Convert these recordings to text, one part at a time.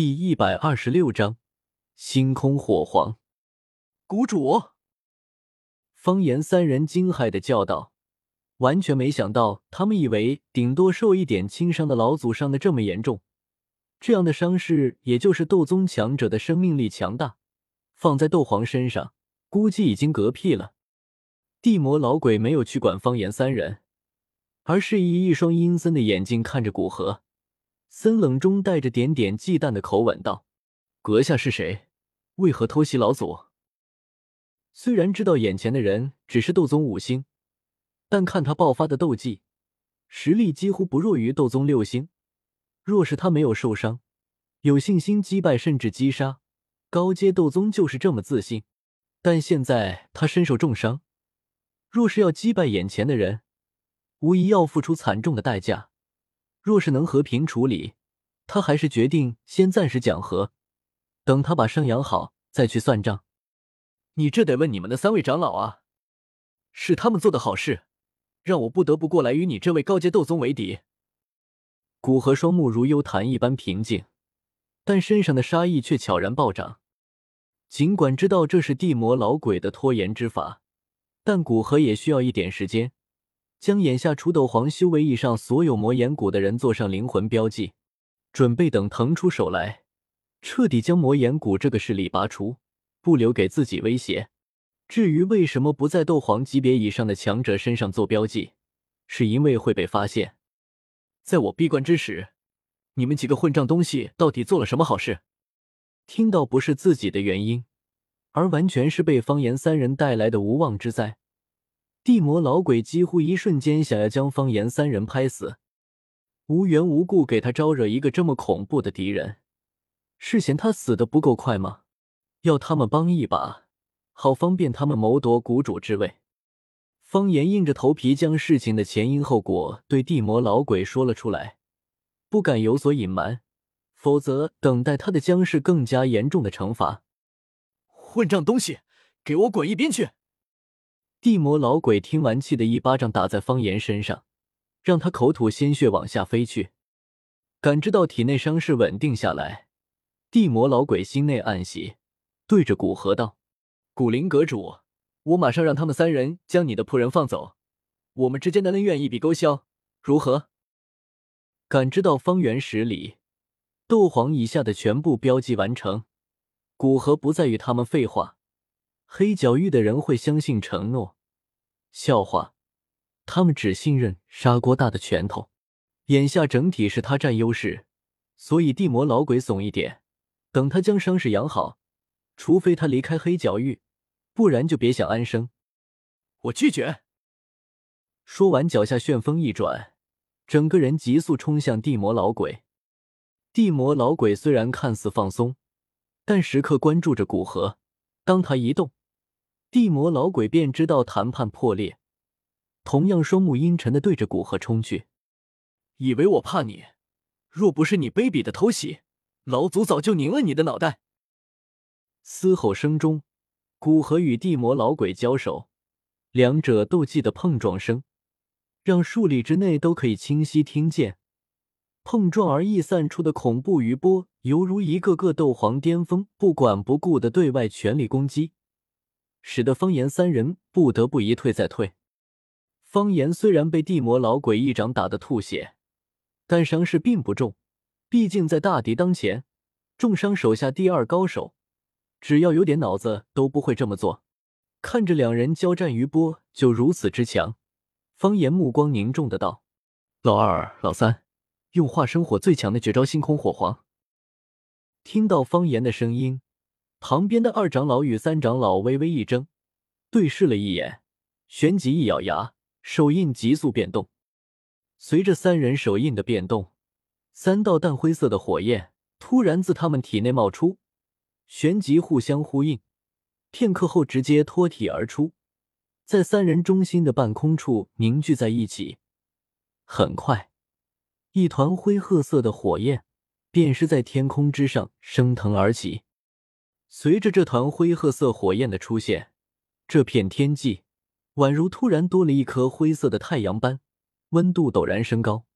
第一百二十六章，星空火皇。谷主，方言三人惊骇的叫道：“完全没想到，他们以为顶多受一点轻伤的老祖伤的这么严重，这样的伤势也就是斗宗强者的生命力强大，放在斗皇身上，估计已经嗝屁了。”地魔老鬼没有去管方言三人，而是以一双阴森的眼睛看着古河。森冷中带着点点忌惮的口吻道：“阁下是谁？为何偷袭老祖？”虽然知道眼前的人只是斗宗五星，但看他爆发的斗技，实力几乎不弱于斗宗六星。若是他没有受伤，有信心击败甚至击杀高阶斗宗，就是这么自信。但现在他身受重伤，若是要击败眼前的人，无疑要付出惨重的代价。若是能和平处理，他还是决定先暂时讲和，等他把伤养好再去算账。你这得问你们的三位长老啊，是他们做的好事，让我不得不过来与你这位高阶斗宗为敌。古河双目如幽潭一般平静，但身上的杀意却悄然暴涨。尽管知道这是地魔老鬼的拖延之法，但古河也需要一点时间。将眼下除斗皇修为以上所有魔岩谷的人做上灵魂标记，准备等腾出手来，彻底将魔岩谷这个势力拔除，不留给自己威胁。至于为什么不在斗皇级别以上的强者身上做标记，是因为会被发现。在我闭关之时，你们几个混账东西到底做了什么好事？听到不是自己的原因，而完全是被方言三人带来的无妄之灾。地魔老鬼几乎一瞬间想要将方言三人拍死，无缘无故给他招惹一个这么恐怖的敌人，是嫌他死的不够快吗？要他们帮一把，好方便他们谋夺谷主之位。方言硬着头皮将事情的前因后果对地魔老鬼说了出来，不敢有所隐瞒，否则等待他的将是更加严重的惩罚。混账东西，给我滚一边去！地魔老鬼听完，气得一巴掌打在方言身上，让他口吐鲜血往下飞去。感知到体内伤势稳定下来，地魔老鬼心内暗喜，对着古河道：“古灵阁主，我马上让他们三人将你的仆人放走，我们之间的恩怨一笔勾销，如何？”感知到方圆十里斗皇以下的全部标记完成，古河不再与他们废话。黑角域的人会相信承诺？笑话！他们只信任砂锅大的拳头。眼下整体是他占优势，所以地魔老鬼怂一点，等他将伤势养好，除非他离开黑角域，不然就别想安生。我拒绝！说完，脚下旋风一转，整个人急速冲向地魔老鬼。地魔老鬼虽然看似放松，但时刻关注着古河。当他一动，地魔老鬼便知道谈判破裂，同样双目阴沉的对着古河冲去。以为我怕你？若不是你卑鄙的偷袭，老祖早就拧了你的脑袋！嘶吼声中，古河与地魔老鬼交手，两者斗技的碰撞声，让数里之内都可以清晰听见。碰撞而溢散出的恐怖余波，犹如一个个斗皇巅峰不管不顾的对外全力攻击。使得方言三人不得不一退再退。方言虽然被地魔老鬼一掌打得吐血，但伤势并不重。毕竟在大敌当前，重伤手下第二高手，只要有点脑子都不会这么做。看着两人交战余波就如此之强，方言目光凝重的道：“老二、老三，用化生火最强的绝招星空火皇。”听到方言的声音。旁边的二长老与三长老微微一怔，对视了一眼，旋即一咬牙，手印急速变动。随着三人手印的变动，三道淡灰色的火焰突然自他们体内冒出，旋即互相呼应，片刻后直接脱体而出，在三人中心的半空处凝聚在一起。很快，一团灰褐色的火焰便是在天空之上升腾而起。随着这团灰褐色火焰的出现，这片天际宛如突然多了一颗灰色的太阳般，温度陡然升高。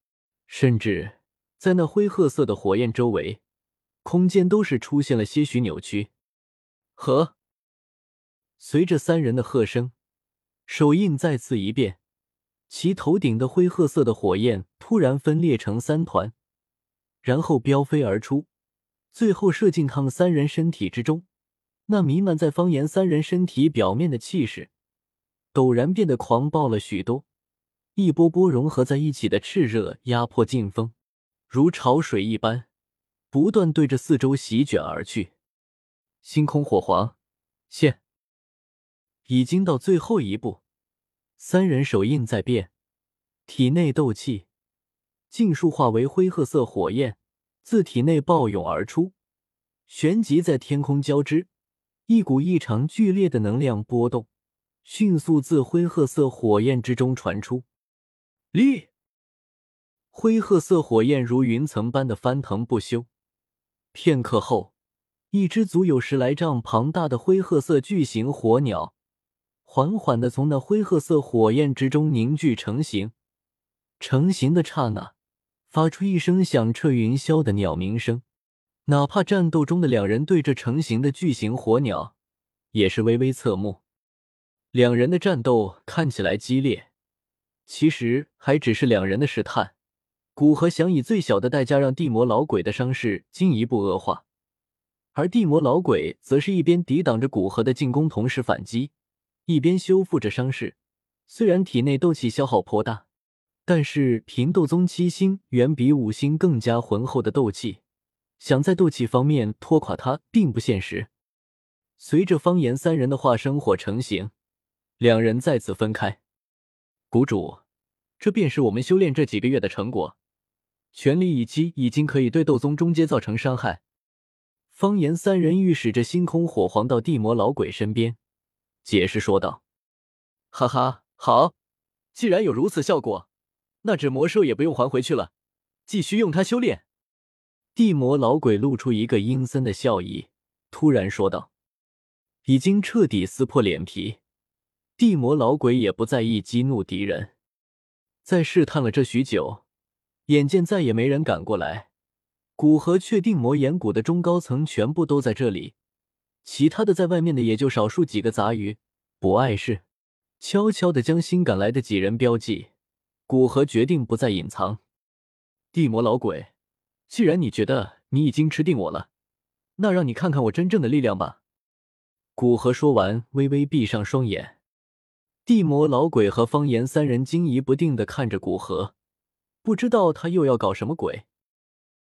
甚至在那灰褐色的火焰周围，空间都是出现了些许扭曲。和随着三人的喝声，手印再次一变，其头顶的灰褐色的火焰突然分裂成三团，然后飙飞而出，最后射进他们三人身体之中。那弥漫在方言三人身体表面的气势，陡然变得狂暴了许多。一波波融合在一起的炽热压迫劲风，如潮水一般，不断对着四周席卷而去。星空火皇现，已经到最后一步，三人手印在变，体内斗气尽数化为灰褐色火焰，自体内暴涌而出，旋即在天空交织，一股异常剧烈的能量波动迅速自灰褐色火焰之中传出。立，灰褐色火焰如云层般的翻腾不休。片刻后，一只足有十来丈庞大的灰褐色巨型火鸟，缓缓的从那灰褐色火焰之中凝聚成型。成型的刹那，发出一声响彻云霄的鸟鸣声。哪怕战斗中的两人对着成型的巨型火鸟，也是微微侧目。两人的战斗看起来激烈。其实还只是两人的试探，古河想以最小的代价让地魔老鬼的伤势进一步恶化，而地魔老鬼则是一边抵挡着古河的进攻，同时反击，一边修复着伤势。虽然体内斗气消耗颇大，但是凭斗宗七星远比五星更加浑厚的斗气，想在斗气方面拖垮他并不现实。随着方言三人的化生火成型，两人再次分开。谷主，这便是我们修炼这几个月的成果。全力一击已经可以对斗宗中阶造成伤害。方言三人御使着星空火皇到地魔老鬼身边，解释说道：“哈哈，好，既然有如此效果，那只魔兽也不用还回去了，继续用它修炼。”地魔老鬼露出一个阴森的笑意，突然说道：“已经彻底撕破脸皮。”地魔老鬼也不在意激怒敌人，在试探了这许久，眼见再也没人敢过来，古河确定魔岩谷的中高层全部都在这里，其他的在外面的也就少数几个杂鱼，不碍事。悄悄的将新赶来的几人标记，古河决定不再隐藏。地魔老鬼，既然你觉得你已经吃定我了，那让你看看我真正的力量吧。古河说完，微微闭上双眼。地魔老鬼和方言三人惊疑不定的看着古河，不知道他又要搞什么鬼。